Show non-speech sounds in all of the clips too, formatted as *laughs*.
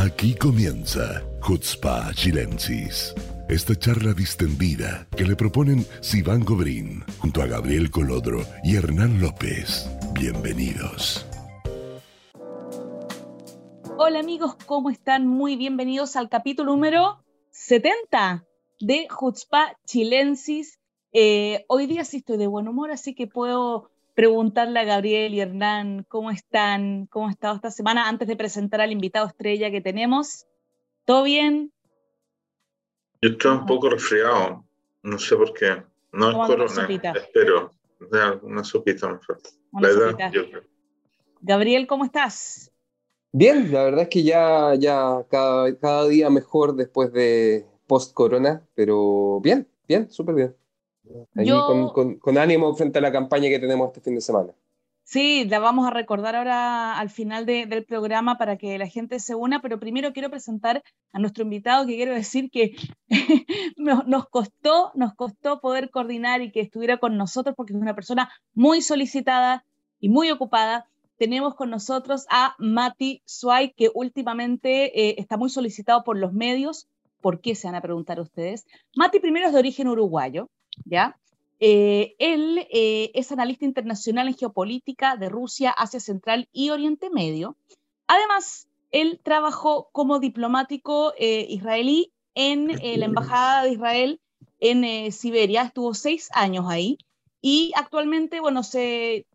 Aquí comienza Hutzpa Chilensis. Esta charla distendida que le proponen Sivan Gobrín junto a Gabriel Colodro y Hernán López. Bienvenidos. Hola amigos, ¿cómo están? Muy bienvenidos al capítulo número 70 de Hutzpa Chilensis. Eh, hoy día sí estoy de buen humor, así que puedo preguntarle a Gabriel y Hernán cómo están, cómo ha estado esta semana antes de presentar al invitado estrella que tenemos. ¿Todo bien? Yo estoy un poco resfriado, no sé por qué. No es corona, espero. Una sopita me falta. La edad, yo creo. Gabriel, ¿cómo estás? Bien, la verdad es que ya, ya cada, cada día mejor después de post-corona, pero bien, bien, súper bien con, ánimo frente a la campaña que tenemos este fin de semana. Sí, la vamos a recordar ahora al final del programa para que la gente se una, pero primero quiero presentar a nuestro invitado que quiero decir que *laughs* nos, costó, nos costó poder coordinar y que estuviera con nosotros porque es una persona muy solicitada y muy ocupada. Tenemos con nosotros a Mati Suay, que últimamente eh, está muy solicitado por los medios. ¿Por qué se van a preguntar ustedes? Mati primero es de origen uruguayo, ¿ya? Eh, él eh, es analista internacional en geopolítica de Rusia, Asia Central y Oriente Medio. Además, él trabajó como diplomático eh, israelí en la Embajada de Israel en Siberia, estuvo seis años ahí y actualmente, bueno, se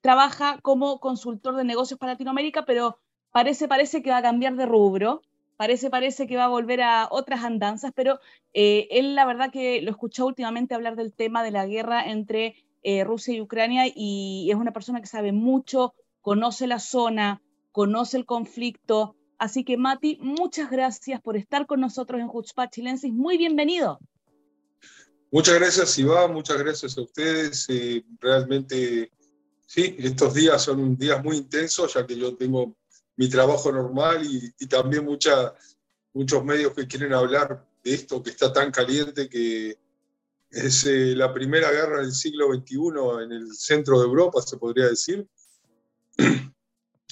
trabaja como consultor de negocios para Latinoamérica, pero parece, parece que va a cambiar de rubro parece, parece que va a volver a otras andanzas, pero eh, él la verdad que lo escuchó últimamente hablar del tema de la guerra entre eh, Rusia y Ucrania y es una persona que sabe mucho, conoce la zona, conoce el conflicto. Así que Mati, muchas gracias por estar con nosotros en Jutzpah Chilensis. Muy bienvenido. Muchas gracias, Iván. Muchas gracias a ustedes. Eh, realmente, sí, estos días son días muy intensos, ya que yo tengo mi trabajo normal y, también mucha, muchos medios que quieren hablar de esto que está tan caliente que es eh, la primera guerra del siglo XXI en el centro de Europa, se podría decir.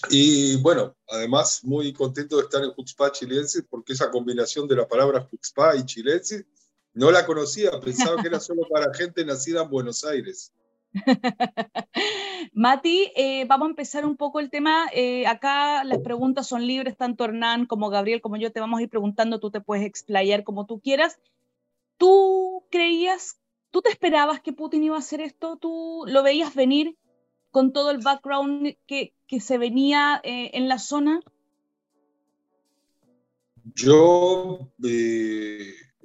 Y bueno, además muy contento de estar en Juxpa chilense porque esa combinación de la palabra Juxpa y chilense no la conocía, pensaba que era solo para gente nacida en Buenos Aires. *laughs* Mati, eh, vamos a empezar un poco el tema. Eh, acá las preguntas son libres, tanto Hernán como Gabriel, como yo te vamos a ir preguntando, tú te puedes explayar como tú quieras. ¿Tú creías, tú te esperabas que Putin iba a hacer esto? ¿Tú lo veías venir con todo el background que, que se venía eh, en la zona? Yo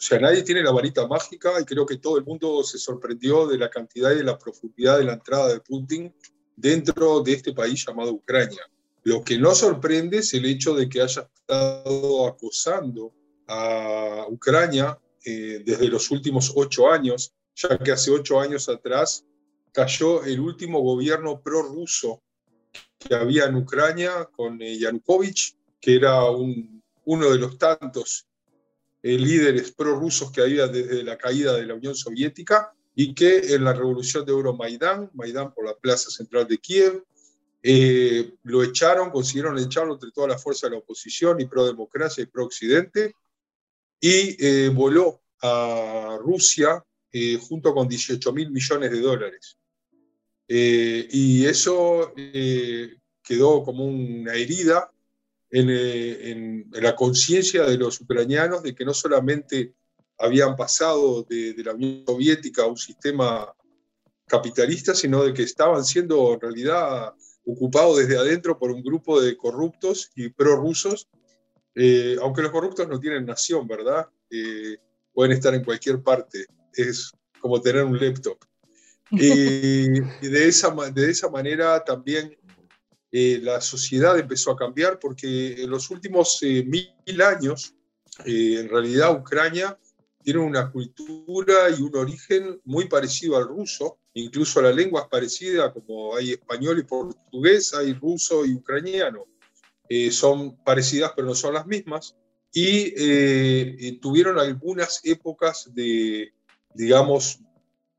o sea, nadie tiene la varita mágica y creo que todo el mundo se sorprendió de la cantidad y de la profundidad de la entrada de Putin dentro de este país llamado Ucrania. Lo que no sorprende es el hecho de que haya estado acosando a Ucrania eh, desde los últimos ocho años, ya que hace ocho años atrás cayó el último gobierno prorruso que había en Ucrania con eh, Yanukovych, que era uno de los tantos eh, líderes prorrusos que había desde la caída de la Unión Soviética y que en la revolución de Euromaidán, Maidán por la plaza central de Kiev, eh, lo echaron, consiguieron echarlo entre todas las fuerzas de la oposición y pro-democracia y pro-occidente, y eh, voló a Rusia junto con 18 mil millones de dólares. y eso quedó como una herida eh, en, la conciencia de los ucranianos de que no solamente habían pasado de, la Unión Soviética a un sistema capitalista, sino de que estaban siendo en realidad ocupados desde adentro por un grupo de corruptos y prorrusos, eh, aunque los corruptos no tienen nación, ¿verdad? Eh, pueden estar en cualquier parte, es como tener un laptop. Y, *laughs* y de, esa, de esa manera también eh, la sociedad empezó a cambiar porque en los últimos eh, mil años, eh, en realidad Ucrania tiene una cultura y un origen muy parecido al ruso, incluso la lengua es parecida, como hay español y portugués, hay ruso y ucraniano. son parecidas pero no son las mismas. Y tuvieron algunas épocas de, digamos,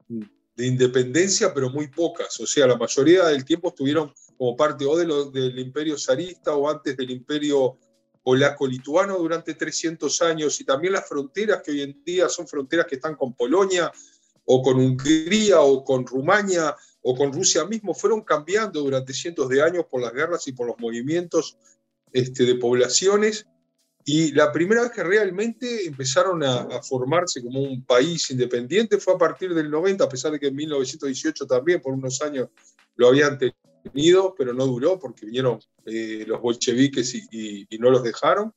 de independencia, pero muy pocas. O sea, la mayoría del tiempo estuvieron como parte o de lo, del imperio zarista o antes del imperio polaco-lituano durante 300 años y también las fronteras que hoy en día son fronteras que están con Polonia o con Hungría o con Rumania o con Rusia mismo, fueron cambiando durante cientos de años por las guerras y por los movimientos este, de poblaciones. Y la primera vez que realmente empezaron a, a, formarse como un país independiente fue a partir del 90, a pesar de que en 1918 también por unos años lo habían tenido, pero no duró porque vinieron eh, los bolcheviques y, y, no los dejaron.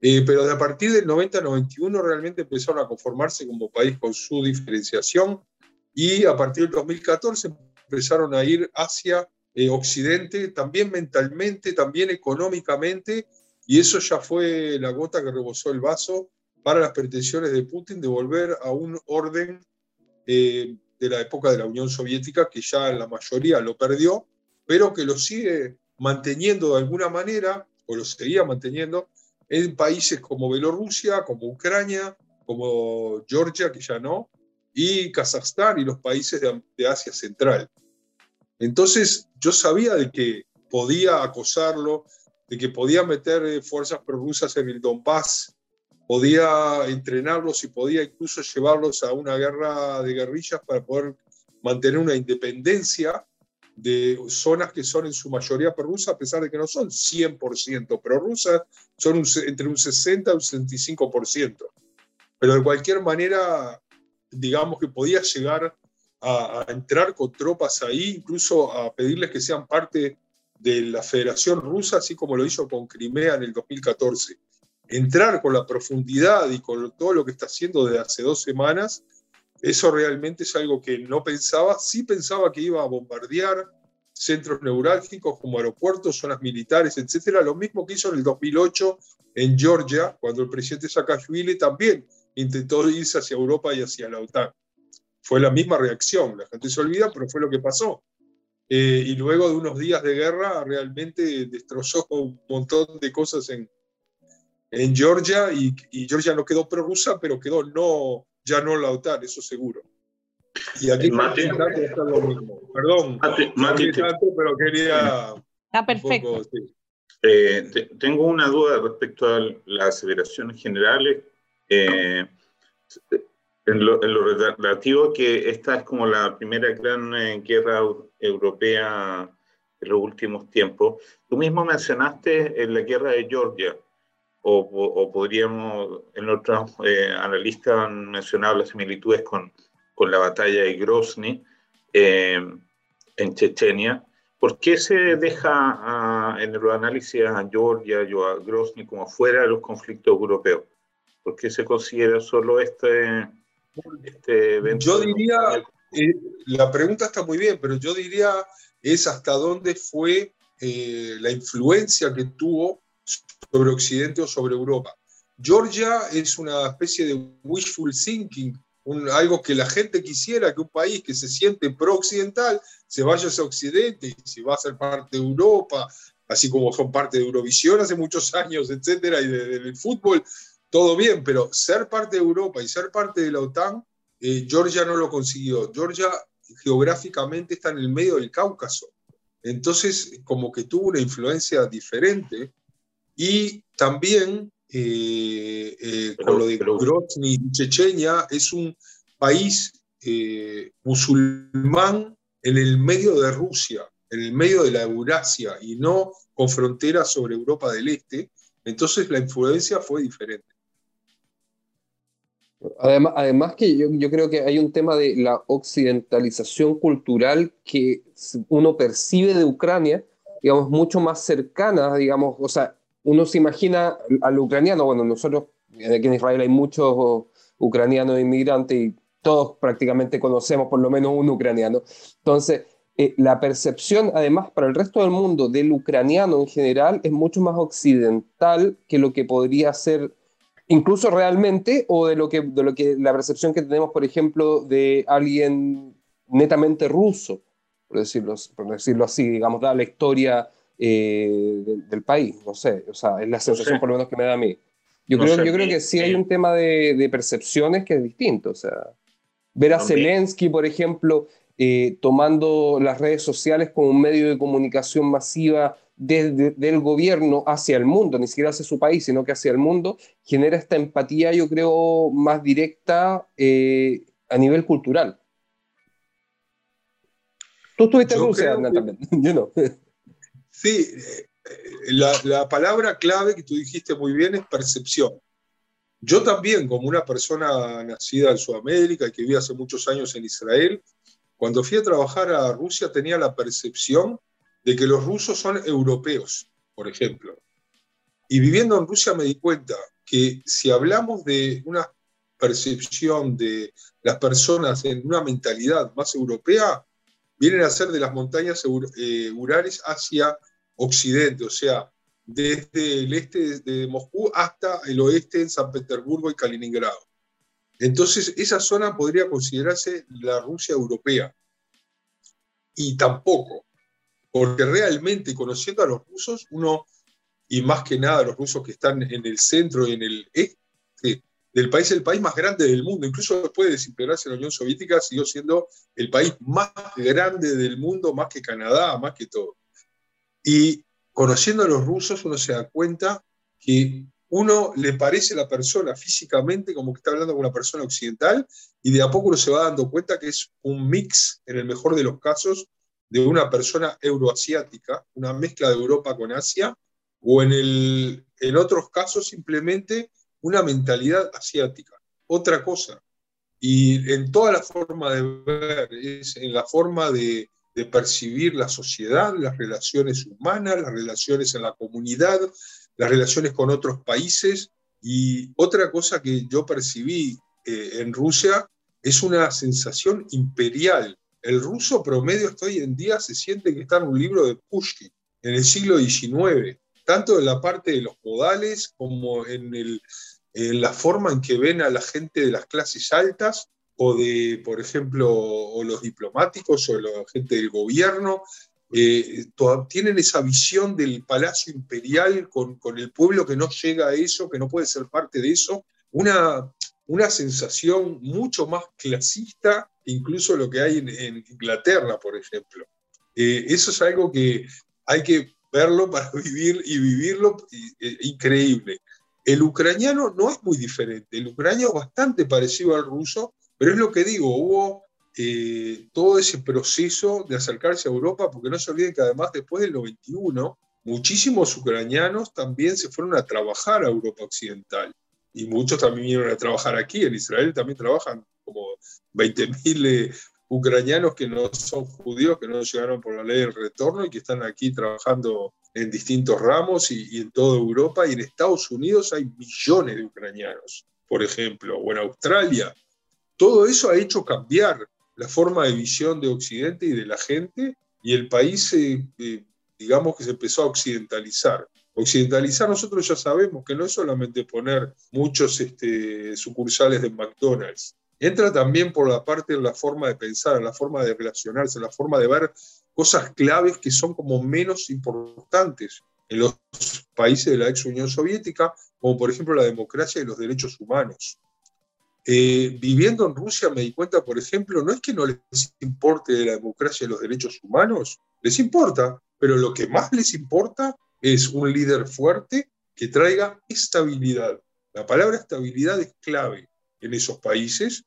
Eh, pero a partir del 90-91 realmente empezaron a conformarse como país con su diferenciación y a partir del 2014 empezaron a ir hacia eh, Occidente, también mentalmente, también económicamente, y eso ya fue la gota que rebosó el vaso para las pretensiones de Putin de volver a un orden eh, de la época de la Unión Soviética que ya la mayoría lo perdió, pero que lo sigue manteniendo de alguna manera, o lo seguía manteniendo, en países como Bielorrusia, como Ucrania, como Georgia, que ya no, y Kazajstán y los países de, Asia Central. Entonces yo sabía de que podía acosarlo, de que podía meter eh, fuerzas prorrusas en el Donbass, podía entrenarlos y podía incluso llevarlos a una guerra de guerrillas para poder mantener una independencia de zonas que son en su mayoría prorrusas, a pesar de que no son 100% prorrusas, son entre un 60 y un 65%. Pero de cualquier manera, digamos que podía llegar a, entrar con tropas ahí, incluso a pedirles que sean parte de la Federación Rusa, así como lo hizo con Crimea en el 2014. Entrar con la profundidad y con todo lo que está haciendo desde hace dos semanas, eso realmente es algo que no pensaba. Sí pensaba que iba a bombardear centros neurálgicos como aeropuertos, zonas militares, etcétera. Lo mismo que hizo en el 2008 en Georgia, cuando el presidente Saakashvili también intentó irse hacia Europa y hacia la OTAN. Fue la misma reacción, la gente se olvida, pero fue lo que pasó. Eh, y luego de unos días de guerra, realmente destrozó un montón de cosas en, en Georgia y, Georgia no quedó prorrusa, pero quedó no, ya no la OTAN, eso seguro. Y aquí Mati, está lo mismo. Perdón, Mati, tanto, pero quería... Está perfecto. Eh, tengo una duda respecto a las aceleraciones generales. Eh, en, lo, relativo que esta es como la primera gran eh, guerra europea en los últimos tiempos. Tú mismo mencionaste en la guerra de Georgia, o, o podríamos, en otros analistas han mencionado las similitudes con, con la batalla de Grozny en Chechenia. ¿Por qué se deja en el análisis a Georgia y a Grozny como fuera de los conflictos europeos? ¿Por qué se considera solo este, este evento? Yo diría, eh, la pregunta está muy bien, pero yo diría es hasta dónde fue eh, la influencia que tuvo sobre Occidente o sobre Europa. Georgia es una especie de wishful thinking, algo que la gente quisiera, que un país que se siente pro-occidental se vaya hacia Occidente y si va a ser parte de Europa, así como son parte de Eurovisión hace muchos años, etcétera, y del fútbol, todo bien, pero ser parte de Europa y ser parte de la OTAN, eh, Georgia no lo consiguió. Georgia geográficamente está en el medio del Cáucaso. Entonces, como que tuvo una influencia diferente y también eh, eh, con lo de Grozny y Chechenia, es un país musulmán en el medio de Rusia, en el medio de la Eurasia y no con fronteras sobre Europa del Este, entonces la influencia fue diferente. Además, además que yo, yo, creo que hay un tema de la occidentalización cultural que uno percibe de Ucrania, digamos, mucho más cercana, digamos, o sea, uno se imagina al ucraniano, bueno, nosotros en Israel hay muchos ucranianos inmigrantes y todos prácticamente conocemos por lo menos un ucraniano. Entonces, eh, la percepción, además, para el resto del mundo del ucraniano en general es mucho más occidental que lo que podría ser incluso realmente o de lo que, de lo que la percepción que tenemos, por ejemplo, de alguien netamente ruso, por decirlo, por decirlo así, digamos, da la historia eh, del, país, no sé, o sea, es la sensación por lo menos que me da a mí. Yo, creo, yo creo que sí hay un tema de, de percepciones que es distinto, o sea. Ver a Zelensky, por ejemplo, eh, tomando las redes sociales como un medio de comunicación masiva del gobierno hacia el mundo, ni siquiera hacia su país, sino que hacia el mundo, genera esta empatía, yo creo, más directa eh, a nivel cultural. Tú estuviste en Rusia, también. *laughs* yo no. Sí, eh, la, la, palabra clave que tú dijiste muy bien es percepción. Yo también, como una persona nacida en Sudamérica y que vive hace muchos años en Israel, cuando fui a trabajar a Rusia tenía la percepción de que los rusos son europeos, por ejemplo. Y viviendo en Rusia me di cuenta que si hablamos de una percepción de las personas en una mentalidad más europea, vienen a ser de las montañas eh, Urales hacia occidente, o sea, desde el este de Moscú hasta el oeste en San Petersburgo y Kaliningrado. Entonces, esa zona podría considerarse la Rusia europea. Y tampoco, porque realmente conociendo a los rusos, uno, y más que nada los rusos que están en el centro y en el este del país, el país más grande del mundo, incluso después de desintegrarse la Unión Soviética, siguió siendo el país más grande del mundo, más que Canadá, más que todo. Y conociendo a los rusos, uno se da cuenta que uno le parece a la persona físicamente como que está hablando con una persona occidental y de a poco uno se va dando cuenta que es un mix, en el mejor de los casos, de una persona euroasiática, una mezcla de Europa con Asia, o en, el, en otros casos simplemente una mentalidad asiática. Otra cosa. Y en toda la forma de ver, es en la forma de, de percibir la sociedad, las relaciones humanas, las relaciones en la comunidad, las relaciones con otros países. Y otra cosa que yo percibí eh, en Rusia es una sensación imperial. El ruso promedio hoy en día se siente que está en un libro de Pushkin, en el siglo XIX, tanto en la parte de los modales como en, el, en la forma en que ven a la gente de las clases altas o de, por ejemplo, o los diplomáticos o la gente del gobierno, eh, tienen esa visión del palacio imperial con, con, el pueblo que no llega a eso, que no puede ser parte de eso, una, una sensación mucho más clasista incluso lo que hay en, Inglaterra, por ejemplo. Eh, eso es algo que hay que verlo *laughs* para vivir y vivirlo eh, increíble. El ucraniano no es muy diferente, el ucraniano es bastante parecido al ruso, pero es lo que digo, hubo eh, todo ese proceso de acercarse a Europa, porque no se olviden que además después del 91, muchísimos ucranianos también se fueron a trabajar a Europa Occidental. Y muchos también vinieron a trabajar aquí. En Israel también trabajan como 20.000 eh, ucranianos que no son judíos, que no llegaron por la ley del retorno y que están aquí trabajando en distintos ramos y, y en toda Europa. Y en Estados Unidos hay millones de ucranianos, por ejemplo, o en Australia. Todo eso ha hecho cambiar la forma de visión de Occidente y de la gente, y el país, eh, digamos que se empezó a occidentalizar. Occidentalizar nosotros ya sabemos que no es solamente poner muchos este, sucursales de McDonald's, entra también por la parte de la forma de pensar, la forma de relacionarse, la forma de ver cosas claves que son como menos importantes en los países de la ex Unión Soviética, como por ejemplo la democracia y los derechos humanos. Eh, viviendo en Rusia me di cuenta, por ejemplo, no es que no les importe la democracia y los derechos humanos, les importa, pero lo que más les importa es un líder fuerte que traiga estabilidad. La palabra estabilidad es clave en esos países,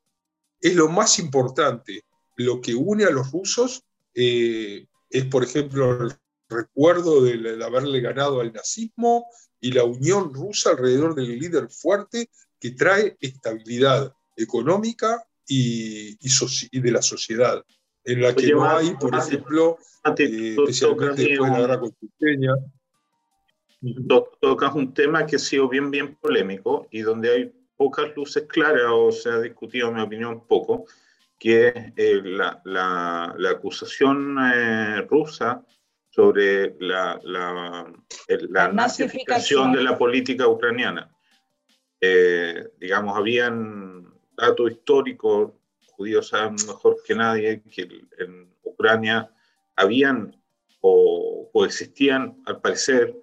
es lo más importante. Lo que une a los rusos eh, es, por ejemplo, el recuerdo de, de haberle ganado al nazismo y la unión rusa alrededor del líder fuerte que trae estabilidad económica y, y, de la sociedad, en la que no hay, por ejemplo, eh, especialmente después de la guerra constitucional. Tocas un tema que ha sido bien, bien polémico y donde hay pocas luces claras, o se ha discutido, en mi opinión, poco, que es eh, la, la, la, acusación eh, rusa sobre la, la, la, nazificación de la política ucraniana. Eh, digamos, habían datos históricos, judíos saben mejor que nadie que en Ucrania habían o, existían, al parecer,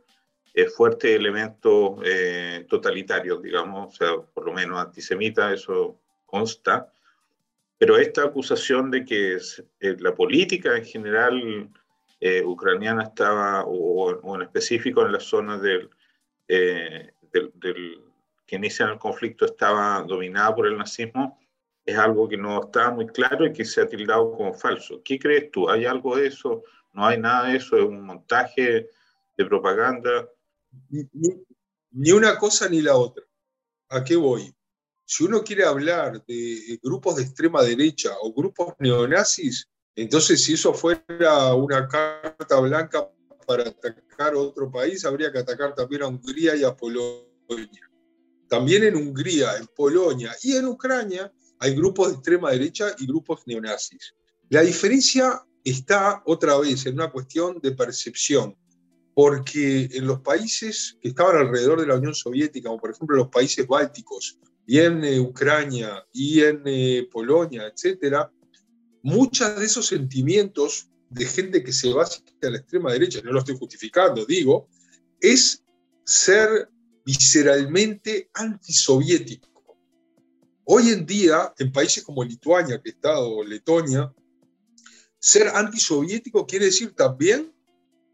eh, fuertes elementos eh, totalitarios, digamos, o sea, por lo menos antisemitas, eso consta. Pero esta acusación de que la política en general eh, ucraniana estaba, o, en específico en la zona del, eh, del, del, que inicia el conflicto, estaba dominada por el nazismo, es algo que no está muy claro y que se ha tildado como falso. ¿Qué crees tú? ¿Hay algo de eso? ¿No hay nada de eso? ¿Es un montaje de propaganda? Ni, una cosa ni la otra. ¿A qué voy? Si uno quiere hablar de grupos de extrema derecha o grupos neonazis, entonces si eso fuera una carta blanca para atacar otro país, habría que atacar también a Hungría y a Polonia. También en Hungría, en Polonia y en Ucrania hay grupos de extrema derecha y grupos neonazis. La diferencia está otra vez en una cuestión de percepción, porque en los países que estaban alrededor de la Unión Soviética, como por ejemplo los países bálticos, y en eh, Ucrania, y en eh, Polonia, etc., muchos de esos sentimientos de gente que se va hacia la extrema derecha, no lo estoy justificando, digo, es ser visceralmente antisoviético. Hoy en día, en países como Lituania, que está, o Letonia, ser antisoviético quiere decir también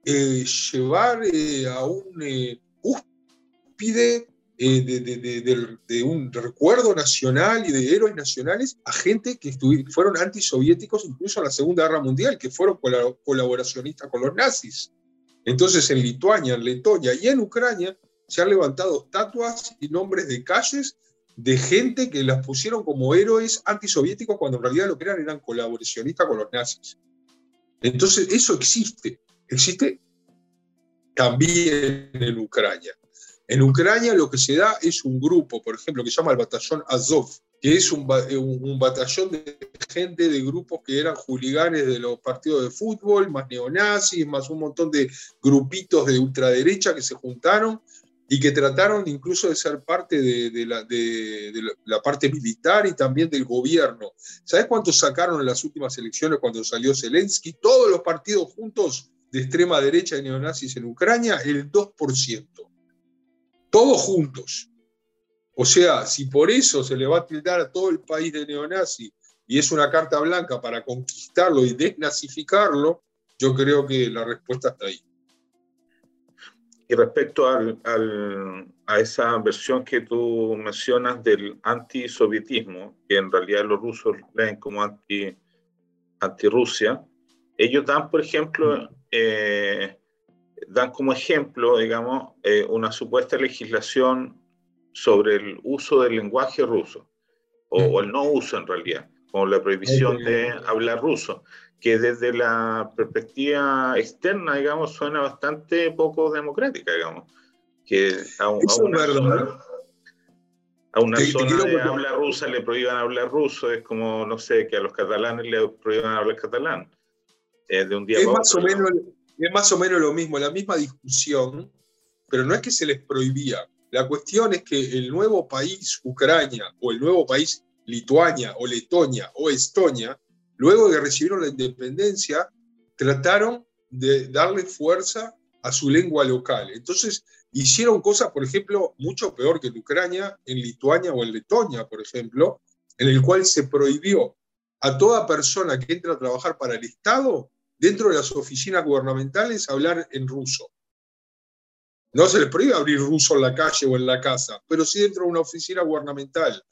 eh, llevar eh, a un eh, cúspide de, un recuerdo nacional y de héroes nacionales a gente que fueron antisoviéticos incluso en la Segunda Guerra Mundial, que fueron colaboracionistas con los nazis. Entonces en Lituania, en Letonia y en Ucrania se han levantado estatuas y nombres de calles de gente que las pusieron como héroes antisoviéticos cuando en realidad lo que eran eran colaboracionistas con los nazis. Entonces, eso existe. Existe también en Ucrania. En Ucrania lo que se da es un grupo, por ejemplo, que se llama el batallón Azov, que es un, un, batallón de gente de grupos que eran juliganes de los partidos de fútbol, más neonazis, más un montón de grupitos de ultraderecha que se juntaron y que trataron incluso de ser parte de, la, la, parte militar y también del gobierno. ¿Sabes cuántos sacaron en las últimas elecciones cuando salió Zelensky? Todos los partidos juntos de extrema derecha y neonazis en Ucrania, el 2%. Todos juntos. O sea, si por eso se le va a tildar a todo el país de neonazi y es una carta blanca para conquistarlo y desnazificarlo, yo creo que la respuesta está ahí. Y respecto al, a esa versión que tú mencionas del antisovietismo, que en realidad los rusos leen como anti, anti-Rusia, ellos dan, por ejemplo, eh, dan como ejemplo, digamos, eh, una supuesta legislación sobre el uso del lenguaje ruso, o, el no uso en realidad, como la prohibición de hablar ruso que desde la perspectiva externa, digamos, suena bastante poco democrática, digamos. Que a, una, zona, a una zona de habla rusa le prohíban hablar ruso, es como, no sé, que a los catalanes le prohíban hablar catalán. Eh, de un día es, más o menos, es más o menos lo mismo, la misma discusión, pero no es que se les prohibía. La cuestión es que el nuevo país, Ucrania, o el nuevo país, Lituania, o Letonia, o Estonia, luego de que recibieron la independencia, trataron de darle fuerza a su lengua local. Entonces, hicieron cosas, por ejemplo, mucho peor que en Ucrania, en Lituania o en Letonia, por ejemplo, en el cual se prohibió a toda persona que entra a trabajar para el Estado, dentro de las oficinas gubernamentales, hablar en ruso. No se les prohíbe abrir ruso en la calle o en la casa, pero sí dentro de una oficina gubernamental.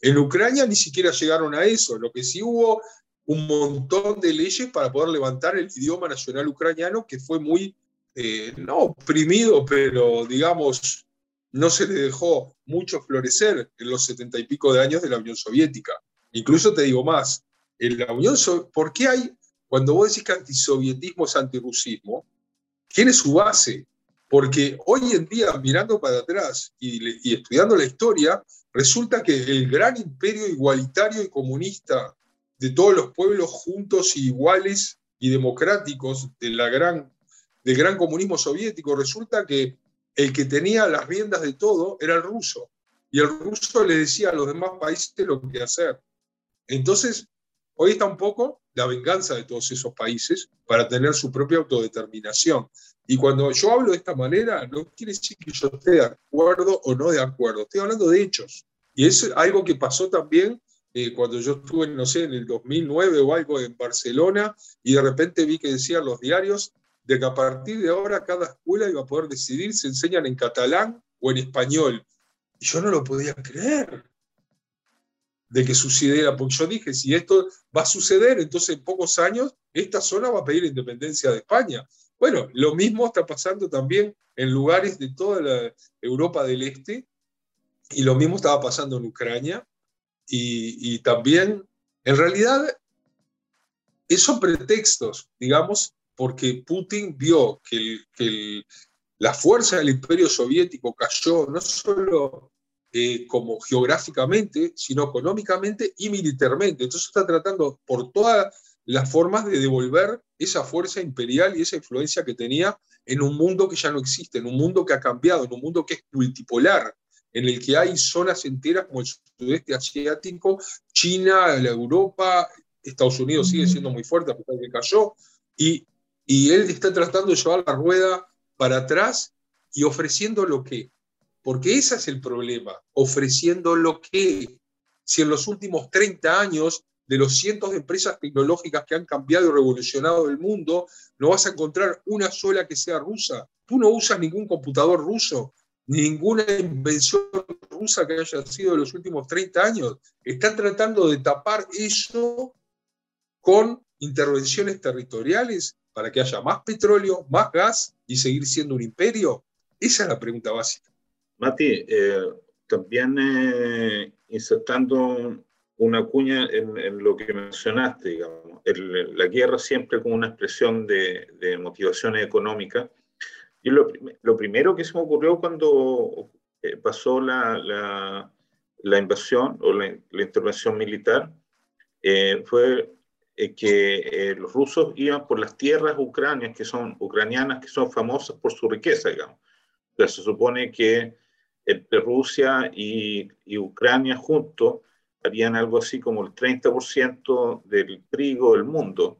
En Ucrania ni siquiera llegaron a eso. Lo que sí hubo un montón de leyes para poder levantar el idioma nacional ucraniano que fue muy, eh, no oprimido, pero digamos, no se le dejó mucho florecer en los setenta y pico de años de la Unión Soviética. Incluso te digo más, en la Unión ¿por qué hay, cuando vos decís que antisovietismo es antirrusismo, tiene su base? Porque hoy en día, mirando para atrás y, y estudiando la historia, resulta que el gran imperio igualitario y comunista de todos los pueblos juntos y iguales y democráticos de gran, del gran comunismo soviético, resulta que el que tenía las riendas de todo era el ruso. Y el ruso le decía a los demás países lo que hacer. Entonces, hoy está un poco la venganza de todos esos países para tener su propia autodeterminación. Y cuando yo hablo de esta manera, no quiere decir que yo esté de acuerdo o no de acuerdo, estoy hablando de hechos. Y es algo que pasó también eh, cuando yo estuve, no sé, en el 2009 o algo en Barcelona, y de repente vi que decían los diarios de que a partir de ahora cada escuela iba a poder decidir si enseñan en catalán o en español. Y yo no lo podía creer de que sucediera, porque yo dije, si esto va a suceder, entonces en pocos años esta zona va a pedir independencia de España. Bueno, lo mismo está pasando también en lugares de toda la Europa del Este, y lo mismo estaba pasando en Ucrania, y, también, en realidad, esos pretextos, digamos, porque Putin vio que, la fuerza del imperio soviético cayó no solo eh, como geográficamente, sino económicamente y militarmente. Entonces está tratando por todas las formas de devolver esa fuerza imperial y esa influencia que tenía en un mundo que ya no existe, en un mundo que ha cambiado, en un mundo que es multipolar, en el que hay zonas enteras como el sudeste asiático, China, la Europa, Estados Unidos sigue siendo muy fuerte a pesar de que cayó, y, y él está tratando de llevar la rueda para atrás y ofreciendo lo que porque ese es el problema, ofreciendo lo que, si en los últimos 30 años de los cientos de empresas tecnológicas que han cambiado y revolucionado el mundo, no vas a encontrar una sola que sea rusa. Tú no usas ningún computador ruso, ninguna invención rusa que haya sido de los últimos 30 años. Están tratando de tapar eso con intervenciones territoriales para que haya más petróleo, más gas y seguir siendo un imperio. Esa es la pregunta básica. Mati, eh, también eh, insertando una cuña en, lo que mencionaste, digamos, la guerra siempre como una expresión de, de motivaciones económicas. Y lo, lo, primero que se me ocurrió cuando eh, pasó la, la, la, invasión o la, intervención militar fue que los rusos iban por las tierras ucranianas que son ucranianas que son famosas por su riqueza, digamos. Se supone que entre Rusia y, Ucrania juntos harían algo así como el 30% del trigo del mundo,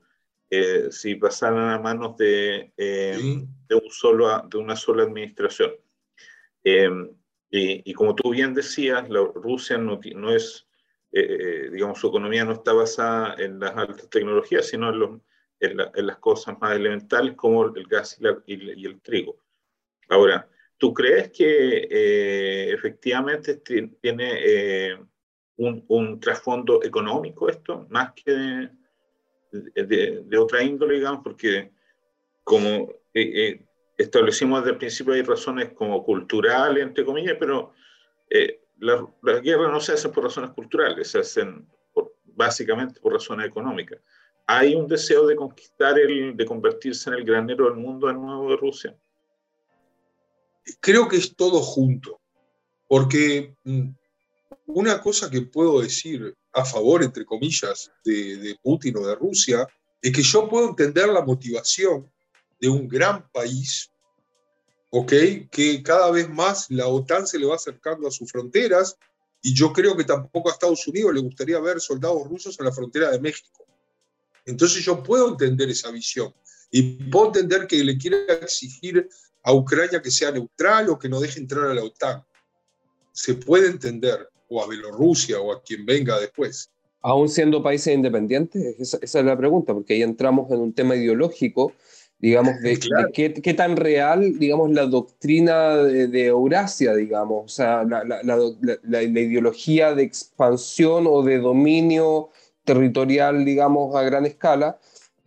eh, si pasaran a manos de, eh, de, un solo, de una sola administración. Eh, y, como tú bien decías, Rusia no, no es, digamos, su economía no está basada en las altas tecnologías, sino en, en, las cosas más elementales como el gas y, el trigo. Ahora, ¿Tú crees que eh, efectivamente tiene eh, un, trasfondo económico esto, más que de, otra índole, digamos? Porque como eh, establecimos desde el principio hay razones como culturales, entre comillas, pero las la guerras no se hacen por razones culturales, se hacen básicamente por razones económicas. ¿Hay un deseo de conquistar, el, de convertirse en el granero del mundo de nuevo de Rusia? creo que es todo junto, porque mm, una cosa que puedo decir a favor, entre comillas, de, Putin o de Rusia, es que yo puedo entender la motivación de un gran país, ¿ok? Que cada vez más la OTAN se le va acercando a sus fronteras y yo creo que tampoco a Estados Unidos le gustaría ver soldados rusos en la frontera de México. Entonces yo puedo entender esa visión y puedo entender que le quiera exigir a Ucrania que sea neutral o que no deje entrar a la OTAN. Se puede entender, o a Bielorrusia o a quien venga después. Aún siendo países independientes, esa, es la pregunta, porque ahí entramos en un tema ideológico, digamos, *laughs* de, qué, tan real, digamos, la doctrina de, Eurasia, digamos, o sea, la, la ideología de expansión o de dominio territorial, digamos, a gran escala,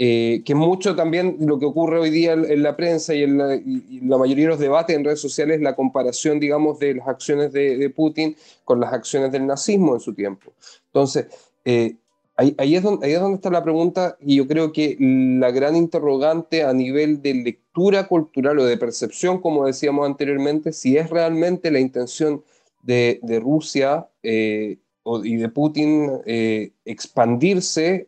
eh, que mucho también lo que ocurre hoy día en, la prensa y en la, mayoría de los debates en redes sociales, la comparación, digamos, de las acciones de, Putin con las acciones del nazismo en su tiempo. Entonces, eh, ahí, es donde, ahí es donde está la pregunta y yo creo que la gran interrogante a nivel de lectura cultural o de percepción, como decíamos anteriormente, si es realmente la intención de, de Rusia eh, y de Putin eh, expandirse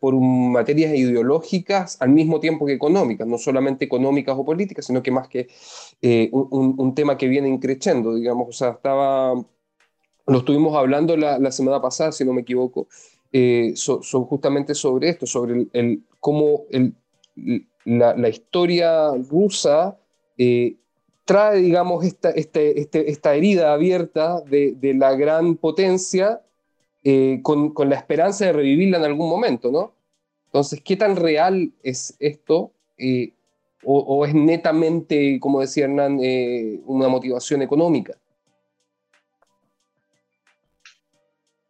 por materias ideológicas al mismo tiempo que económicas, no solamente económicas o políticas, sino que más que eh, un, tema que viene increciendo, digamos, o sea, estaba, lo estuvimos hablando la, semana pasada, si no me equivoco, eh, son justamente sobre esto, sobre el, cómo la, historia rusa trae, digamos, esta, este, este, esta herida abierta de, la gran potencia eh, con, con, la esperanza de revivirla en algún momento, ¿no? Entonces, ¿qué tan real es esto? Eh, o, es netamente, como decía Hernán, eh, una motivación económica?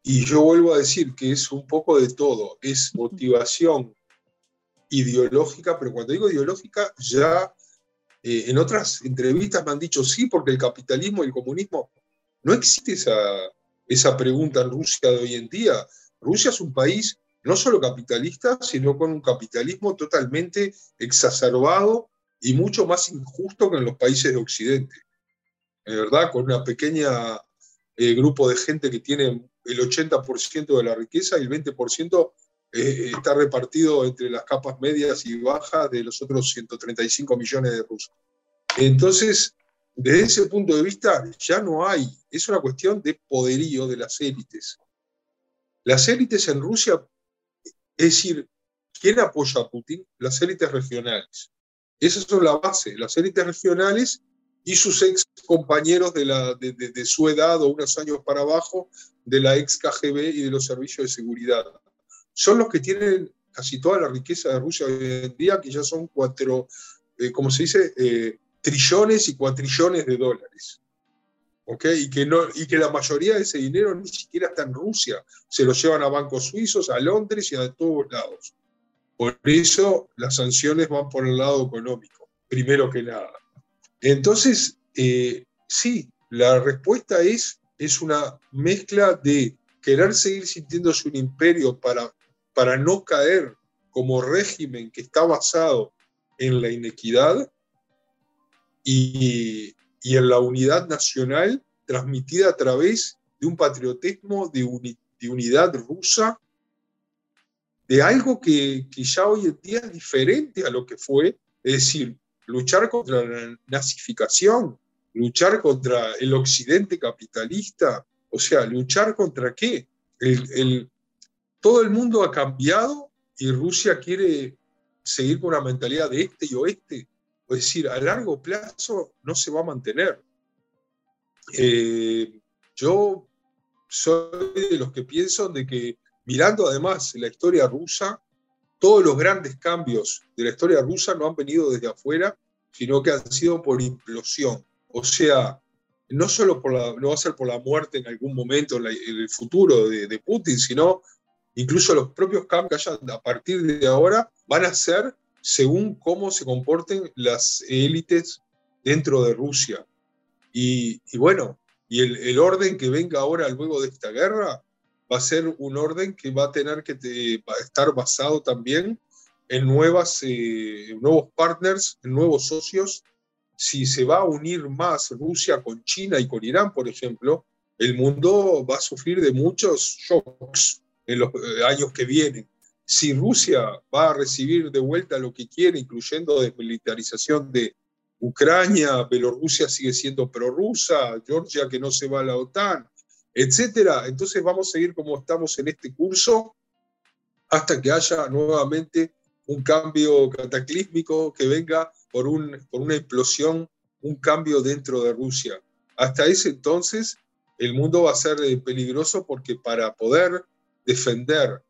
Y yo vuelvo a decir que es un poco de todo, es motivación ideológica, pero cuando digo ideológica, ya eh, en otras entrevistas me han dicho sí, porque el capitalismo y el comunismo, no existe esa, esa pregunta en Rusia de hoy en día. Rusia es un país no solo capitalista, sino con un capitalismo totalmente exacerbado y mucho más injusto que en los países de Occidente. Es verdad, con una pequeña eh, grupo de gente que tiene el 80% de la riqueza y el 20% eh, está repartido entre las capas medias y bajas de los otros 135 millones de rusos. Entonces, desde ese punto de vista, ya no hay, es una cuestión de poderío de las élites. Las élites en Rusia, es decir, ¿quién apoya a Putin? Las élites regionales. Esas son la base, las élites regionales y sus ex compañeros de, la, de, de su edad o unos años para abajo de la ex KGB y de los servicios de seguridad son los que tienen casi toda la riqueza de Rusia hoy en día, que ya son cuatro, eh, como se dice, eh, trillones y cuatrillones de dólares. ¿Okay? Y, que no, y que la mayoría de ese dinero ni siquiera está en Rusia, se lo llevan a bancos suizos, a Londres y a todos lados. Por eso las sanciones van por el lado económico, primero que nada. Entonces, eh, sí, la respuesta es, es una mezcla de querer seguir sintiéndose un imperio para para no caer como régimen que está basado en la inequidad y, en la unidad nacional transmitida a través de un patriotismo de, unidad rusa, de algo que, que, ya hoy en día es diferente a lo que fue, es decir, luchar contra la nazificación, luchar contra el occidente capitalista, o sea, luchar contra qué? el, todo el mundo ha cambiado y Rusia quiere seguir con una mentalidad de este y oeste. Es decir, a largo plazo no se va a mantener. Eh, yo soy de los que pienso de que mirando además la historia rusa, todos los grandes cambios de la historia rusa no han venido desde afuera, sino que han sido por implosión. O sea, no solo por la, no va a ser por la muerte en algún momento en, el futuro de, de Putin, sino Incluso los propios cambios a partir de ahora van a ser según cómo se comporten las élites dentro de Rusia. Y, bueno, y el, orden que venga ahora luego de esta guerra va a ser un orden que va a tener que estar basado también en nuevas, eh, nuevos partners, en nuevos socios. Si se va a unir más Rusia con China y con Irán, por ejemplo, el mundo va a sufrir de muchos shocks en los eh, años que vienen. Si Rusia va a recibir de vuelta lo que quiere, incluyendo desmilitarización de Ucrania, Bielorrusia sigue siendo prorrusa, Georgia que no se va a la OTAN, etcétera, entonces vamos a seguir como estamos en este curso hasta que haya nuevamente un cambio cataclísmico que venga por, un, por una explosión, un cambio dentro de Rusia. Hasta ese entonces el mundo va a ser eh, peligroso porque para poder defender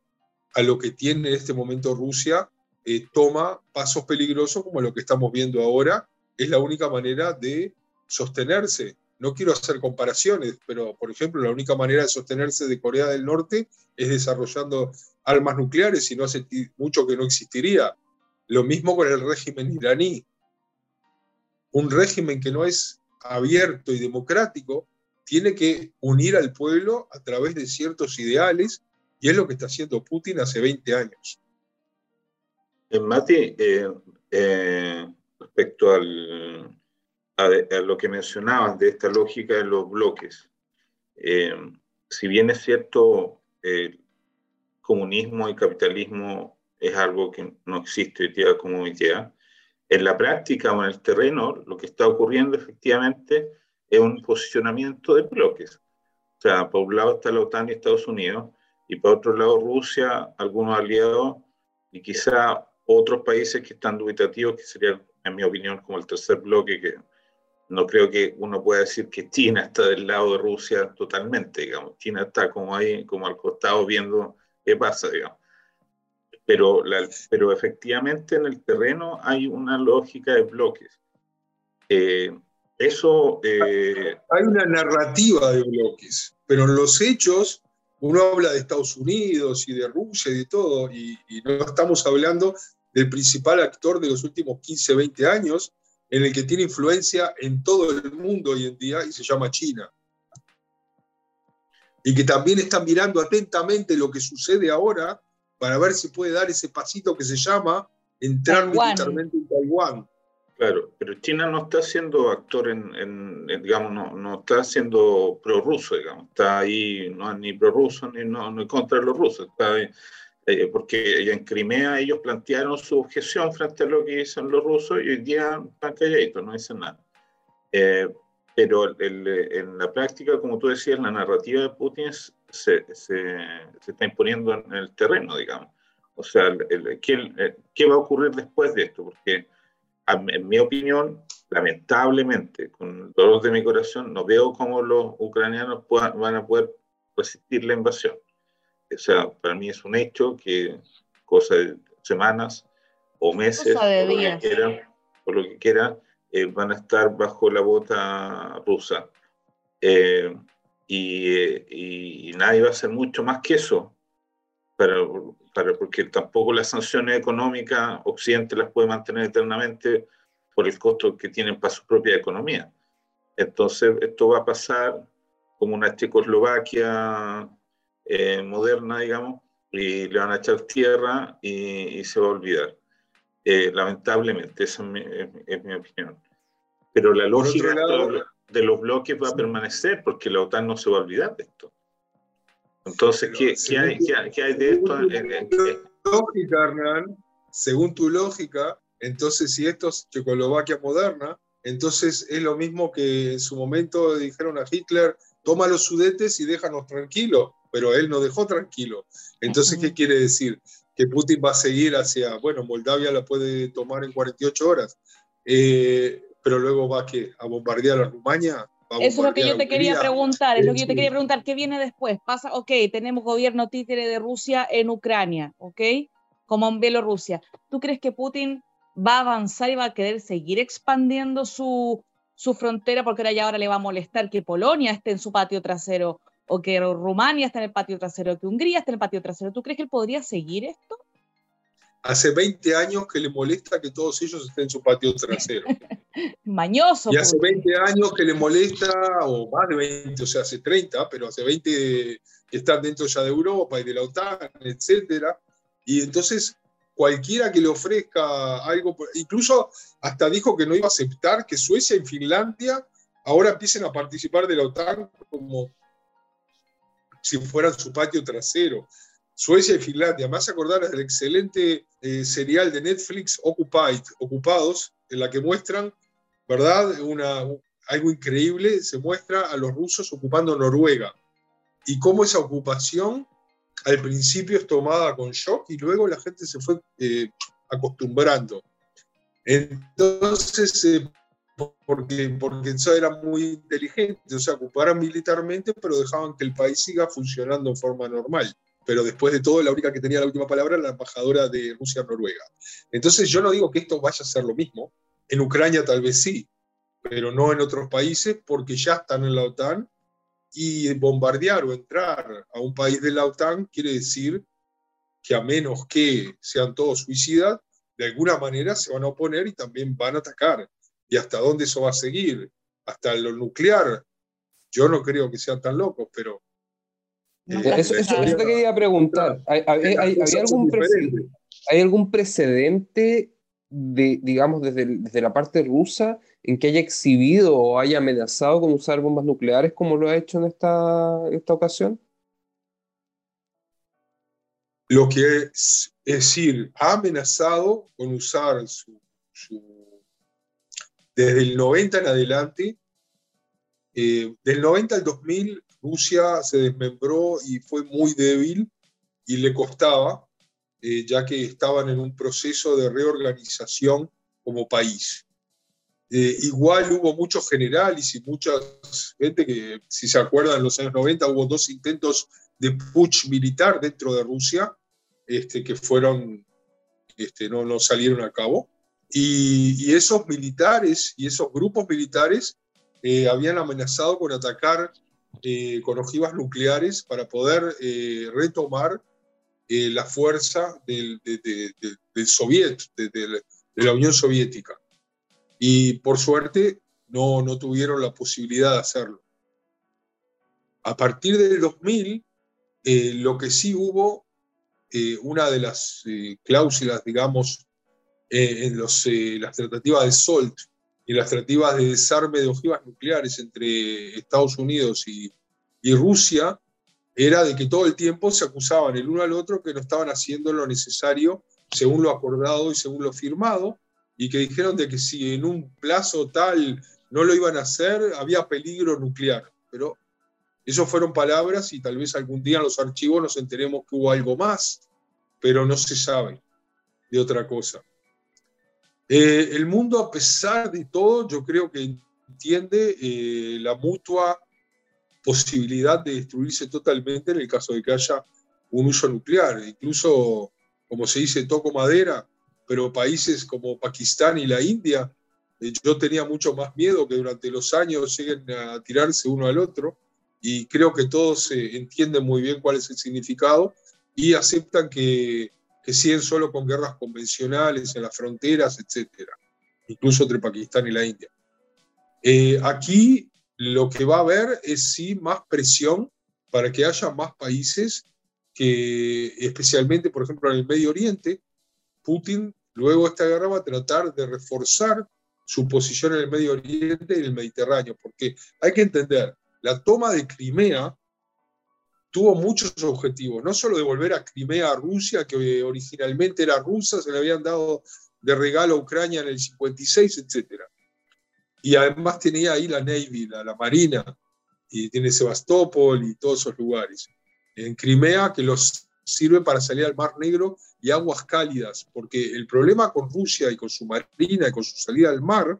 a lo que tiene en este momento Rusia, eh, toma pasos peligrosos como lo que estamos viendo ahora. Es la única manera de sostenerse. No quiero hacer comparaciones, pero por ejemplo, la única manera de sostenerse de Corea del Norte es desarrollando armas nucleares y no hace mucho que no existiría. Lo mismo con el régimen iraní. Un régimen que no es abierto y democrático tiene que unir al pueblo a través de ciertos ideales y es lo que está haciendo Putin hace 20 años. Eh, Mati, eh, eh, respecto al, a, lo que mencionabas de esta lógica de los bloques, si bien es cierto, el comunismo y capitalismo es algo que no existe hoy día como idea, en la práctica o en el terreno lo que está ocurriendo efectivamente es un posicionamiento de bloques. O sea, por un lado está la OTAN y Estados Unidos, y por otro lado Rusia, algunos aliados y quizá otros países que están dubitativos, que sería, en mi opinión, como el tercer bloque, que no creo que uno pueda decir que China está del lado de Rusia totalmente, digamos. China está como ahí, como al costado viendo qué pasa, digamos. Pero, pero efectivamente en el terreno hay una lógica de bloques. Eh, eso... Eh, hay una narrativa de bloques, pero en los hechos uno habla de Estados Unidos y de Rusia y de todo, y, no estamos hablando del principal actor de los últimos 15, 20 años, en el que tiene influencia en todo el mundo hoy en día y se llama China. Y que también está mirando atentamente lo que sucede ahora para ver si puede dar ese pasito que se llama entrar militarmente en Taiwán. Claro, pero China no está siendo actor en, digamos, no, no, está siendo prorruso, digamos, está ahí, no es ni prorruso ni no, no contra los rusos, está ahí, eh, porque en Crimea ellos plantearon su objeción frente a lo que dicen los rusos y hoy día están calladitos, no dicen nada. Eh, pero en la práctica, como tú decías, la narrativa de Putin se, se, está imponiendo en el terreno, digamos. O sea, ¿qué, eh, ¿qué, va a ocurrir después de esto? Porque, en mi opinión, lamentablemente, con el dolor de mi corazón, no veo cómo los ucranianos van a poder resistir la invasión o sea, para mí es un hecho que cosa de semanas o meses, o lo que quieran, por lo que quiera, eh, van a estar bajo la bota rusa. Eh, y, y, nadie va a hacer mucho más que eso, para, para, porque tampoco las sanciones económicas Occidente las puede mantener eternamente por el costo que tienen para su propia economía. Entonces, esto va a pasar como una Checoslovaquia eh, moderna, digamos, y le van a echar tierra y, se va a olvidar. Eh, lamentablemente, esa es mi, opinión. Pero la lógica de los bloques va a permanecer porque la OTAN no se va a olvidar de esto. Entonces, ¿qué, ¿qué, hay, ¿qué, hay, de esto? lógica, Hernán, según tu lógica, entonces si esto es Checoslovaquia moderna, entonces es lo mismo que en su momento dijeron a Hitler, toma los sudetes y déjanos tranquilos pero él nos dejó tranquilo. Entonces, ¿qué quiere decir? Que Putin va a seguir hacia, bueno, Moldavia la puede tomar en 48 horas, eh, pero luego va a, ¿qué? a bombardear a Rumania. Eso es lo que yo te quería preguntar, es lo que yo te quería preguntar, ¿qué viene después? Pasa, ok, tenemos gobierno títere de Rusia en Ucrania, ok, como en Bielorrusia. ¿Tú crees que Putin va a avanzar y va a querer seguir expandiendo su, su frontera porque ahora ya ahora le va a molestar que Polonia esté en su patio trasero o que Rumania está en el patio trasero, que Hungría está en el patio trasero. ¿Tú crees que él podría seguir esto? Hace 20 años que le molesta que todos ellos estén en su patio trasero. *laughs* Mañoso. Y hace 20 años que le molesta, o más de 20, o sea, hace 30, pero hace 20 que están dentro ya de Europa y de la OTAN, etc. Y entonces cualquiera que le ofrezca algo, incluso hasta dijo que no iba a aceptar que Suecia y Finlandia ahora empiecen a participar de la OTAN como si fueran su patio trasero. Suecia y Finlandia. Me hace acordar del excelente eh, serial de Netflix Occupied, Ocupados, en la que muestran, ¿verdad? Una, algo increíble, se muestra a los rusos ocupando Noruega y cómo esa ocupación al principio es tomada con shock y luego la gente se fue eh, acostumbrando. Entonces, eh, porque, porque eso era muy inteligente, o sea, ocuparan militarmente, pero dejaban que el país siga funcionando en forma normal. Pero después de todo, la única que tenía la última palabra era la embajadora de Rusia Noruega. Entonces, yo no digo que esto vaya a ser lo mismo. En Ucrania tal vez sí, pero no en otros países, porque ya están en la OTAN y bombardear o entrar a un país de la OTAN quiere decir que a menos que sean todos suicidas, de alguna manera se van a oponer y también van a atacar y hasta dónde eso va a seguir, hasta lo nuclear. Yo no creo que sean tan locos, pero... Eh, eso, te quería preguntar. ¿Hay, algún precedente, de, digamos, desde, desde, la parte rusa en que haya exhibido o haya amenazado con usar bombas nucleares como lo ha hecho en esta, esta ocasión? Lo que es, es decir, ha amenazado con usar su desde el 90 en adelante, eh, del 90 al 2000, Rusia se desmembró y fue muy débil y le costaba, eh, ya que estaban en un proceso de reorganización como país. Eh, igual hubo muchos generales y mucha gente que, si se acuerdan, en los años 90 hubo dos intentos de putsch militar dentro de Rusia este, que fueron, este, no, no salieron a cabo. Y, esos militares y esos grupos militares eh, habían amenazado con atacar eh, con ojivas nucleares para poder retomar la fuerza del, del Soviet, de la Unión Soviética y por suerte no, no tuvieron la posibilidad de hacerlo. A partir del 2000, eh, lo que sí hubo, eh, una de las eh, cláusulas, digamos, en los, las tratativas de SOLT y las tratativas de desarme de ojivas nucleares entre Estados Unidos y, y Rusia, era de que todo el tiempo se acusaban el uno al otro que no estaban haciendo lo necesario según lo acordado y según lo firmado, y que dijeron de que si en un plazo tal no lo iban a hacer, había peligro nuclear. Pero eso fueron palabras y tal vez algún día en los archivos nos enteremos que hubo algo más, pero no se sabe de otra cosa. Eh, el mundo, a pesar de todo, yo creo que entiende eh, la mutua posibilidad de destruirse totalmente en el caso de que haya un uso nuclear. Incluso, como se dice, toco madera, pero países como Pakistán y la India, eh, yo tenía mucho más miedo que durante los años lleguen a tirarse uno al otro y creo que todos eh, entienden muy bien cuál es el significado y aceptan que, que siguen solo con guerras convencionales en las fronteras, etcétera, incluso entre Pakistán y la India. Eh, aquí lo que va a haber es sí más presión para que haya más países que, especialmente, por ejemplo, en el Medio Oriente, Putin Luego esta guerra va a tratar de reforzar su posición en el Medio Oriente y en el Mediterráneo, porque hay que entender, la toma de Crimea tuvo muchos objetivos, no solo devolver a Crimea a Rusia, que originalmente era rusa, se le habían dado de regalo a Ucrania en el 56, etc. Y además tenía ahí la Navy, la, la Marina, y tiene Sebastopol y todos esos lugares. En Crimea, que los sirve para salir al Mar Negro y aguas cálidas, porque el problema con Rusia y con su marina y con su salida al mar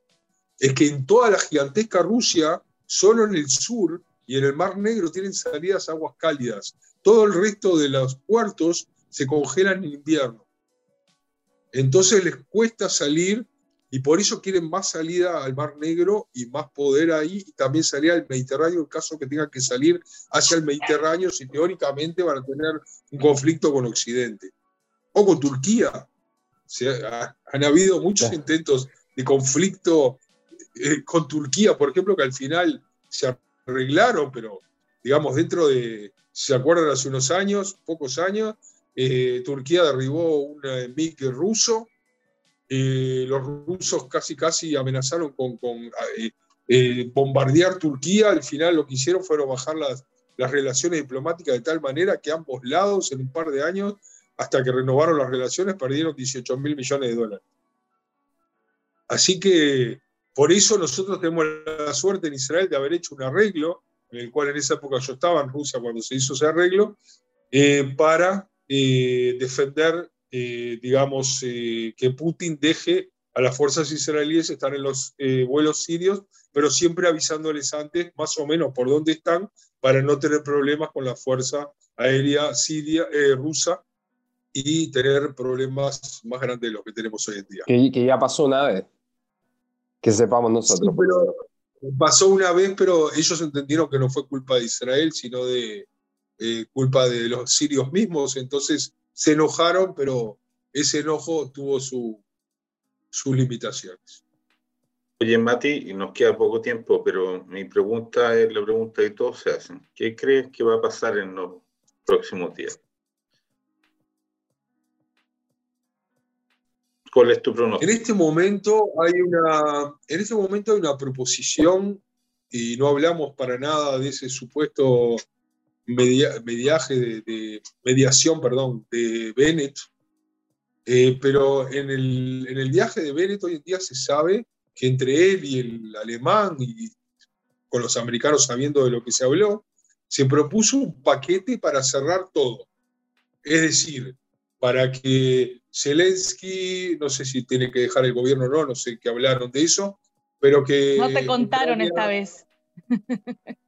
es que en toda la gigantesca Rusia, solo en el sur y en el Mar Negro tienen salidas aguas cálidas. Todo el resto de los puertos se congelan en invierno. Entonces les cuesta salir y por eso quieren más salida al Mar Negro y más poder ahí y también salir al Mediterráneo en caso que tengan que salir hacia el Mediterráneo si teóricamente van a tener un conflicto con Occidente o con Turquía. han habido muchos intentos de conflicto eh, con Turquía, por ejemplo, que al final se arreglaron, pero digamos dentro de, si se acuerdan, hace unos años, pocos años, eh, Turquía derribó un MiG ruso eh, los rusos casi casi amenazaron con, eh, eh, bombardear Turquía, al final lo que hicieron fue bajar las, las relaciones diplomáticas de tal manera que ambos lados en un par de años, hasta que renovaron las relaciones, perdieron 18 mil millones de dólares. Así que por eso nosotros tenemos la suerte en Israel de haber hecho un arreglo, en el cual en esa época yo estaba en Rusia cuando se hizo ese arreglo, para defender eh, digamos, eh, que Putin deje a las fuerzas israelíes estar en los eh, vuelos sirios, pero siempre avisándoles antes más o menos por dónde están para no tener problemas con la fuerza aérea siria, rusa y tener problemas más grandes de los que tenemos hoy en día. Que, ya pasó una vez, que sepamos nosotros. pasó una vez, pero ellos entendieron que no fue culpa de Israel, sino de culpa de los sirios mismos, entonces se enojaron, pero ese enojo tuvo su, sus limitaciones. Oye, Mati, nos queda poco tiempo, pero mi pregunta es la pregunta que todos se hacen. ¿Qué crees que va a pasar en los próximos días? ¿Cuál es tu pronóstico? En este momento hay una, en este momento hay una proposición y no hablamos para nada de ese supuesto mediaje de, mediación, perdón, de Bennett. Eh, pero en el, en el viaje de Bennett hoy en día se sabe que entre él y el alemán, y con los americanos sabiendo de lo que se habló, se propuso un paquete para cerrar todo. Es decir, para que Zelensky, no sé si tiene que dejar el gobierno o no, no sé qué hablaron de eso, pero que... No te contaron esta vez. *laughs*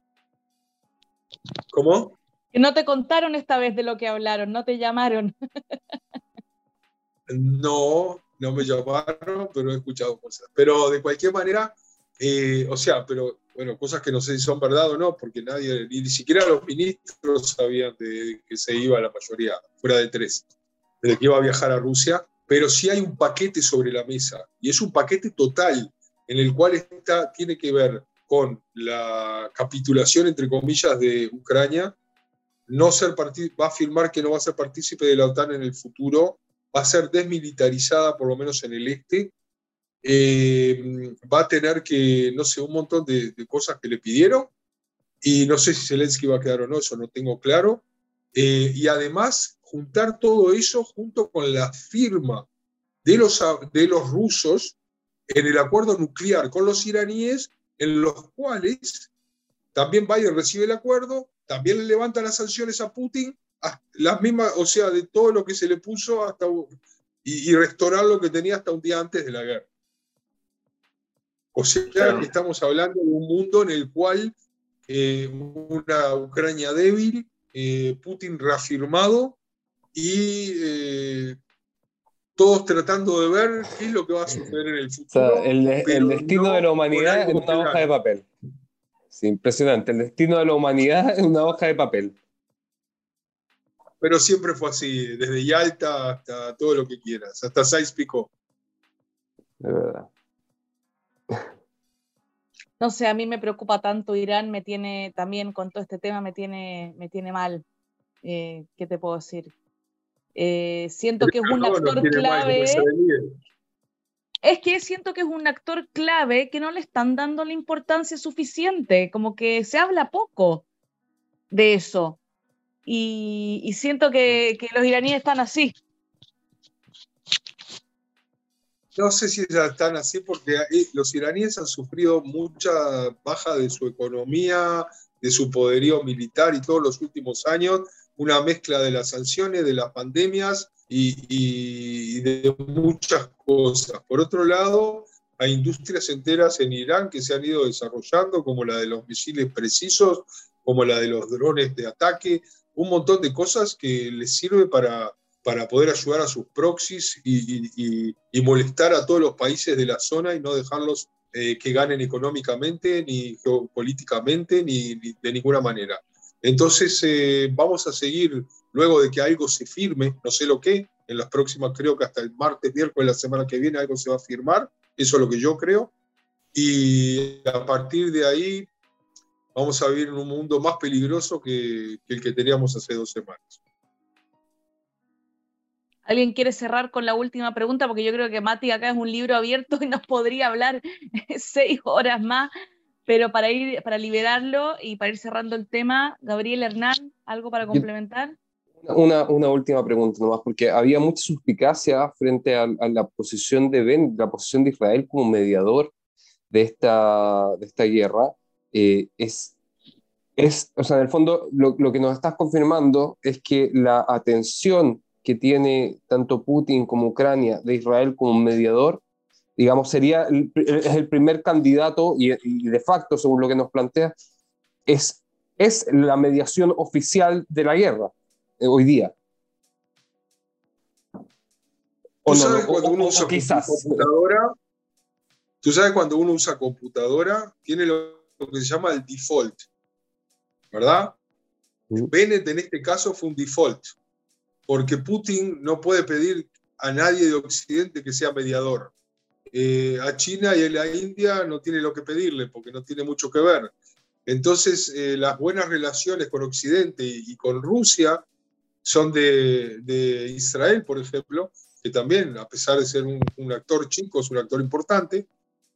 ¿Cómo? Que no te contaron esta vez de lo que hablaron, no te llamaron. *laughs* No, no me llamaron, pero he escuchado cosas. Pero de cualquier manera, eh, o sea, pero bueno, cosas que no sé si son verdad o no, porque nadie, ni siquiera los ministros sabían de que se iba la mayoría, fuera de tres, de que iba a viajar a Rusia, pero sí hay un paquete sobre la mesa, y es un paquete total, en el cual está, tiene que ver con la capitulación, entre comillas, de Ucrania, no ser va a afirmar que no va a ser partícipe de la OTAN en el futuro, va a ser desmilitarizada, por lo menos en el este, eh, va a tener que, no sé, un montón de, cosas que le pidieron, y no sé si Zelensky va a quedar o no, eso no tengo claro, eh, y además juntar todo eso junto con la firma de los, de los rusos en el acuerdo nuclear con los iraníes, en los cuales también Biden recibe el acuerdo, también le levanta las sanciones a Putin, las mismas, o sea, de todo lo que se le puso hasta y, y restaurar lo que tenía hasta un día antes de la guerra. O sea que estamos hablando de un mundo en el cual eh, una Ucrania débil, eh, Putin reafirmado y eh, todos tratando de ver qué es lo que va a suceder en el futuro. el, destino de la humanidad es una hoja de papel. impresionante. El destino de la humanidad es una hoja de papel. Pero siempre fue así, desde Yalta hasta todo lo que quieras, hasta Saiz Pico. De verdad. No sé, a mí me preocupa tanto Irán, me tiene también con todo este tema, me tiene, me tiene mal. Eh, ¿Qué te puedo decir? Eh, siento que es un actor clave. es que siento que es un actor clave que no le están dando la importancia suficiente, como que se habla poco de eso. Y, siento que, que los iraníes están así, no sé si ya están así porque los iraníes han sufrido mucha baja de su economía, de su poderío militar y todos los últimos años, una mezcla de las sanciones, de las pandemias y, de muchas cosas. Por otro lado, hay industrias enteras en Irán que se han ido desarrollando, como la de los misiles precisos, como la de los drones de ataque, un montón de cosas que les sirve para para poder ayudar a sus proxies y, molestar a todos los países de la zona y no dejarlos eh, que ganen económicamente, ni geopolíticamente, ni, de ninguna manera. Entonces, eh, vamos a seguir, luego de que algo se firme, no sé lo que, en las próximas, creo que hasta el martes, miércoles, la semana que viene, algo se va a firmar, eso es lo que yo creo, y a partir de ahí vamos a vivir en un mundo más peligroso que el que teníamos hace dos semanas. ¿Alguien quiere cerrar con la última pregunta? Porque yo creo que Mati acá es un libro abierto y nos podría hablar *laughs* seis horas más, pero para ir, para liberarlo y para ir cerrando el tema, Gabriel Hernán, ¿algo para complementar? Una, una última pregunta nomás, porque había mucha suspicacia frente a, la posición de Ben, la posición de Israel como mediador de esta, de esta guerra. Eh, es, es, o sea, en el fondo, lo, lo que nos estás confirmando es que la atención que tiene tanto Putin como Ucrania de Israel como mediador, digamos, sería el, es el primer candidato y, de facto, según lo que nos plantea, es, es la mediación oficial de la guerra eh, hoy día. ¿Tú sabes cuando uno usa computadora? Tú sabes cuando uno usa computadora, tiene lo, que se llama el default, ¿verdad? Bennett en este caso fue un default porque Putin no puede pedir a nadie de Occidente que sea mediador. Eh, a China y a la India no tiene lo que pedirle porque no tiene mucho que ver. Entonces, eh, las buenas relaciones con Occidente y, con Rusia son de, Israel, por ejemplo, que también, a pesar de ser un, actor chico, es un actor importante,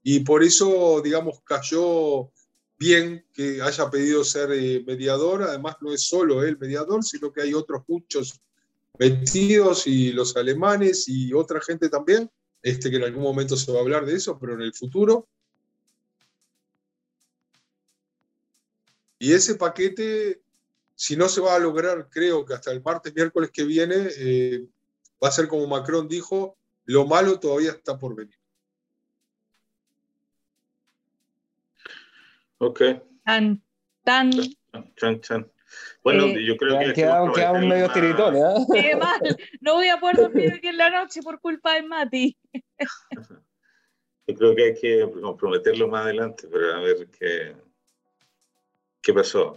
y por eso, digamos, cayó bien que haya pedido ser eh, mediador. Además, no es solo él mediador, sino que hay otros muchos metidos y los alemanes y otra gente también, este, que en algún momento se va a hablar de eso, pero en el futuro. Y ese paquete, si no se va a lograr, creo que hasta el martes, miércoles que viene, eh, va a ser como Macron dijo, lo malo todavía está por venir. Ok. Tan, tan. Chan, chan. Bueno, eh, yo creo que. Queda, queda un medio tiritón, ¿eh? Qué mal. No voy a poder dormir aquí en la noche por culpa de Mati. yo creo que hay que comprometerlo más adelante para ver qué, qué pasó.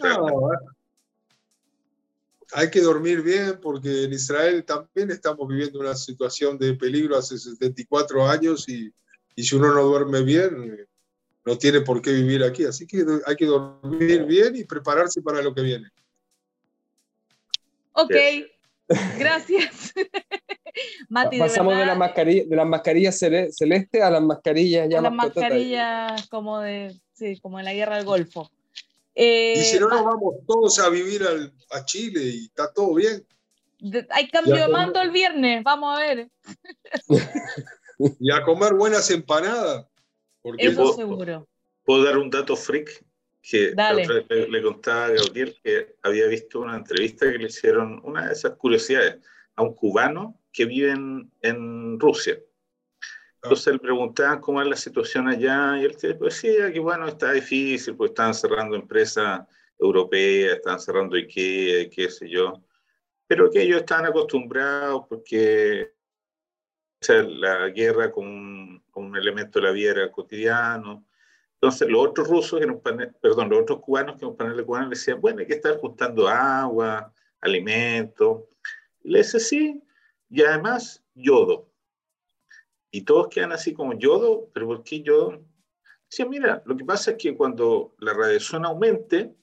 hay que dormir bien porque en Israel también estamos viviendo una situación de peligro hace 74 años y, y si uno no duerme bien, no tiene por qué vivir aquí. Así que hay que dormir bien y prepararse para lo que viene. Ok, gracias. *laughs* Pasamos de, la mascarilla, de las mascarillas celestes a las mascarillas ya a las mascarillas como de, sí, como en la guerra del Golfo. Eh, y si no, nos vamos todos a vivir a Chile y está todo bien. hay cambio de mando el viernes, vamos a ver. *laughs* y a comer buenas empanadas. Porque Eso seguro. ¿Puedo dar un dato freak? Que le, contaba a Gabriel que había visto una entrevista que le hicieron, una de esas curiosidades, a un cubano que vive en, Rusia. Entonces le preguntaban cómo es la situación allá y él decía que bueno, está difícil, pues están cerrando empresas europeas, están cerrando IKEA, qué sé yo, pero que ellos están acostumbrados porque la guerra con un, con un elemento de la vida era cotidiano, entonces, los otros rusos, que perdón, los otros cubanos que en un panel de cubanos le decían, bueno, hay que estar juntando agua, alimentos. Y le dice, sí, y además yodo. Y todos quedan así como yodo, pero ¿por qué yodo? Sí, mira, lo que pasa es que cuando la radiación aumente,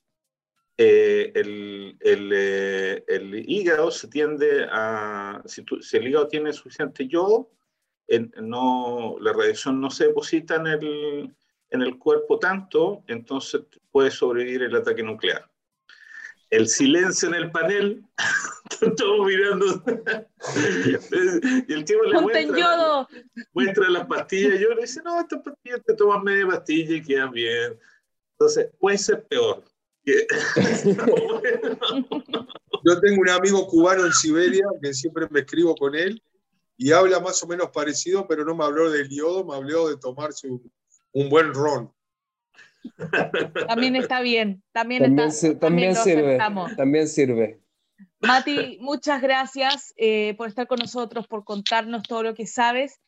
eh, el, el, eh, el, hígado se tiende a, si, si, el hígado tiene suficiente yodo, no, la radiación no se deposita en el, en el cuerpo tanto, entonces puede sobrevivir el ataque nuclear. El silencio en el panel, *laughs* todos mirando. *laughs* y el tipo le muestra, muestra, las pastillas y yo le dice, no, estas pastillas te tomas media pastilla y quedan bien. Entonces, puede ser peor. *laughs* Yo tengo un amigo cubano en Siberia que siempre me escribo con él y habla más o menos parecido, pero no me habló del yodo, me habló de tomarse un, un buen ron. También está bien, también, está, también, sirve. También sirve. Mati, muchas gracias eh, por estar con nosotros, por contarnos todo lo que sabes.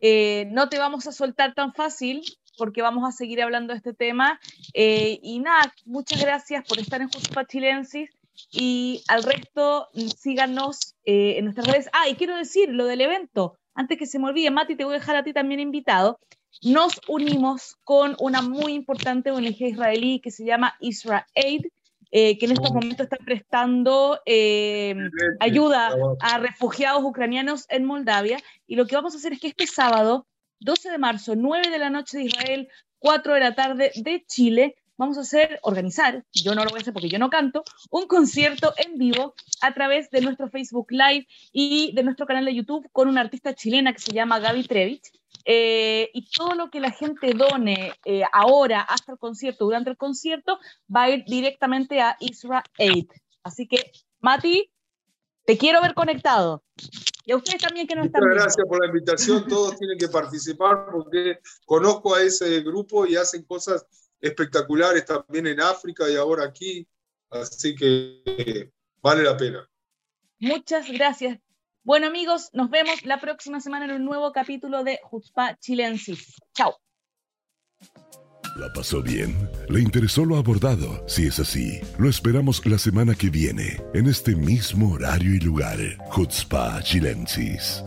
Eh, no te vamos a soltar tan fácil porque vamos a seguir hablando de este tema. Eh, y nada, muchas gracias por estar en Justo Chilensis y al resto síganos en nuestras redes. Ah, y quiero decir lo del evento. Antes que se me olvide, Mati, te voy a dejar a ti también invitado nos unimos con una muy importante ONG israelí que se llama Israel Aid, eh, que en estos momentos está prestando eh, ayuda a refugiados ucranianos en Moldavia. Y lo que vamos a hacer es que este sábado, 12 de marzo, 9 de la noche de Israel, 4 de la tarde de Chile, vamos a hacer, organizar, yo no lo voy a hacer porque yo no canto, un concierto en vivo a través de nuestro Facebook Live y de nuestro canal de YouTube con una artista chilena que se llama Gaby Trevich. Eh, y todo lo que la gente done eh, ahora hasta el concierto, durante el concierto, va a ir directamente a Israel Aid. Así que, Mati, te quiero ver conectado. Y a ustedes también que nos están Muchas gracias por la invitación. Todos *laughs* tienen que participar porque conozco a ese grupo y hacen cosas espectaculares también en África y ahora aquí. Así que vale la pena. Muchas gracias. Bueno amigos, nos vemos la próxima semana en un nuevo capítulo de Jutzpa Chilensis. Chao. ¿La pasó bien? ¿Le interesó lo abordado? Si es así, lo esperamos la semana que viene, en este mismo horario y lugar. Jutzpa Chilensis.